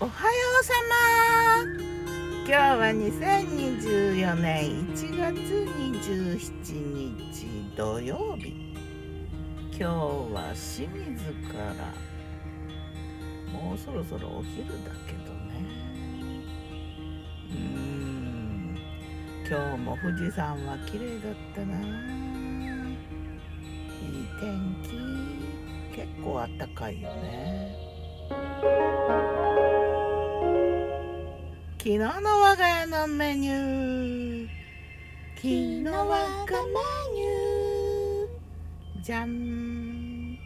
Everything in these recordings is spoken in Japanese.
おはようさま。今日は2024年1月27日土曜日。今日は清水から。もうそろそろお昼だけどね。うーん。今日も富士山は綺麗だったな。いい天気。結構あったかいよね。昨日の我が家のメニュー。昨日我がメニューじゃん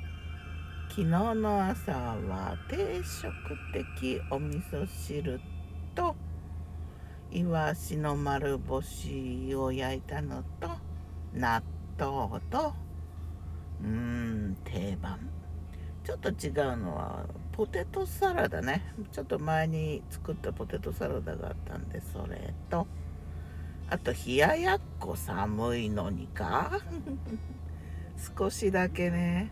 昨日の朝は定食的お味噌汁とイワシの丸干しを焼いたのと納豆とうーん定番。ちょっと違うのはポテトサラダね。ちょっと前に作ったポテトサラダがあったんでそれと。あと冷ややっこ寒いのにか。少しだけね。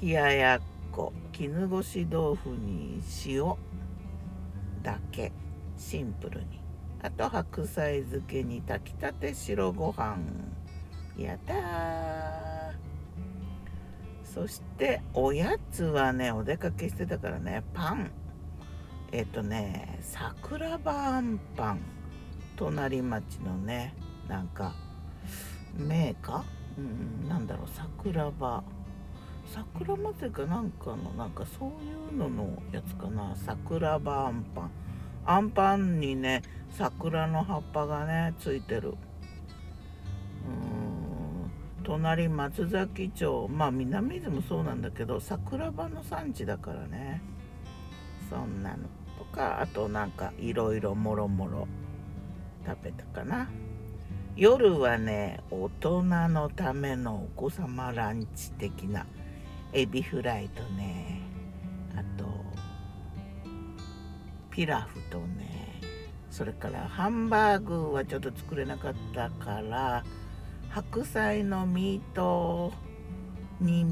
冷ややっこ。絹ごし豆腐に塩。だけ。シンプルに。あと白菜漬けに炊きたて白ご飯。やったー。そしておやつはねお出かけしてたからねパン。えっ、とね桜庭あんパン。隣町のねなんかメーカー、うん、なんだろう桜庭桜祭りかなんかのなんかそういうののやつかな。桜庭あんパン。あんパンにね桜の葉っぱがねついてる。うん。隣松崎町まあ南伊豆もそうなんだけど桜庭の産地だからね。そんなのとかあとなんかいろいろもろもろ食べたかな。夜はね大人のためのお子様ランチ的なエビフライとねあとピラフとねそれからハンバーグはちょっと作れなかったから白菜のミートに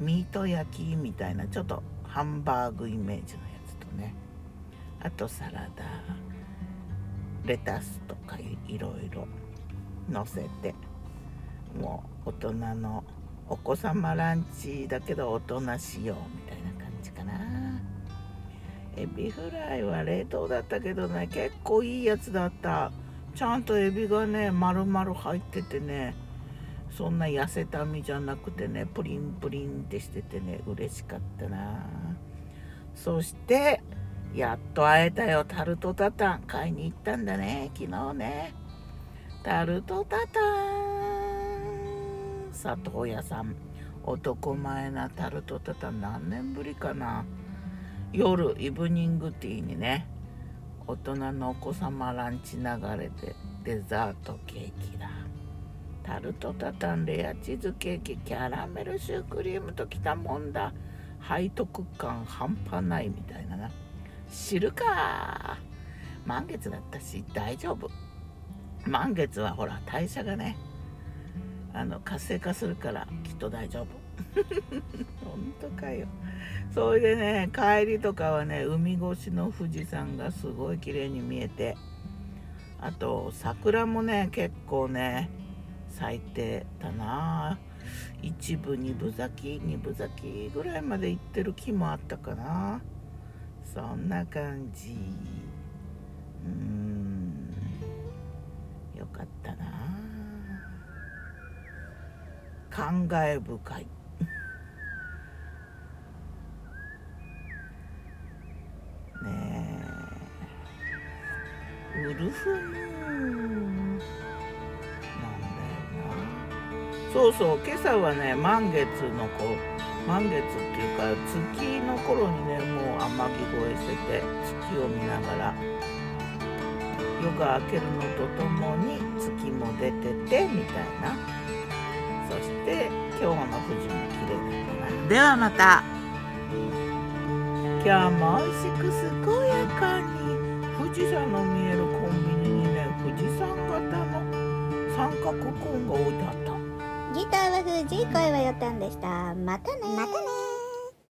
ミート焼きみたいなちょっとハンバーグイメージのやつとね。あとサラダレタスとかいろいろ乗せて。もう大人のお子様ランチだけど大人仕様みたいな感じかな。エビフライは冷凍だったけどね結構いいやつだった。ちゃんとエビがね丸々入っててねそんな痩せた身じゃなくてねプリンプリンってしててね嬉しかったな。そしてやっと会えたよ。タルトタタン買いに行ったんだね昨日ね。タルトタタン。佐藤屋さん男前なタルトタタン何年ぶりかな。夜イブニングティーにね大人のお子様ランチ流れでデザートケーキだ。タルトタタンレアチーズケーキキャラメルシュークリームときたもんだ。背徳感半端ないみたいなな。知るか満月だったし大丈夫。満月はほら代謝がねあの活性化するからきっと大丈夫。本当かよ。それでね帰りとかはね海越しの富士山がすごい綺麗に見えてあと桜もね結構ね咲いてたな。一部二分咲き二分咲きぐらいまで行ってる木もあったかな。そんな感じ。うーん。よかったな。感慨深い。ウルフムーンなんだよな。そうそう今朝はね満月のこう満月っていうか月の頃にねもう天城越えしてて月を見ながら夜が明けるのとともに月も出ててみたいな。そして今日の富士も綺麗だったな。ではまた。今日も美味しく健やかに。富士山の見えるコーンが置いてあったギターは富士、声はよたんでした。またね。またね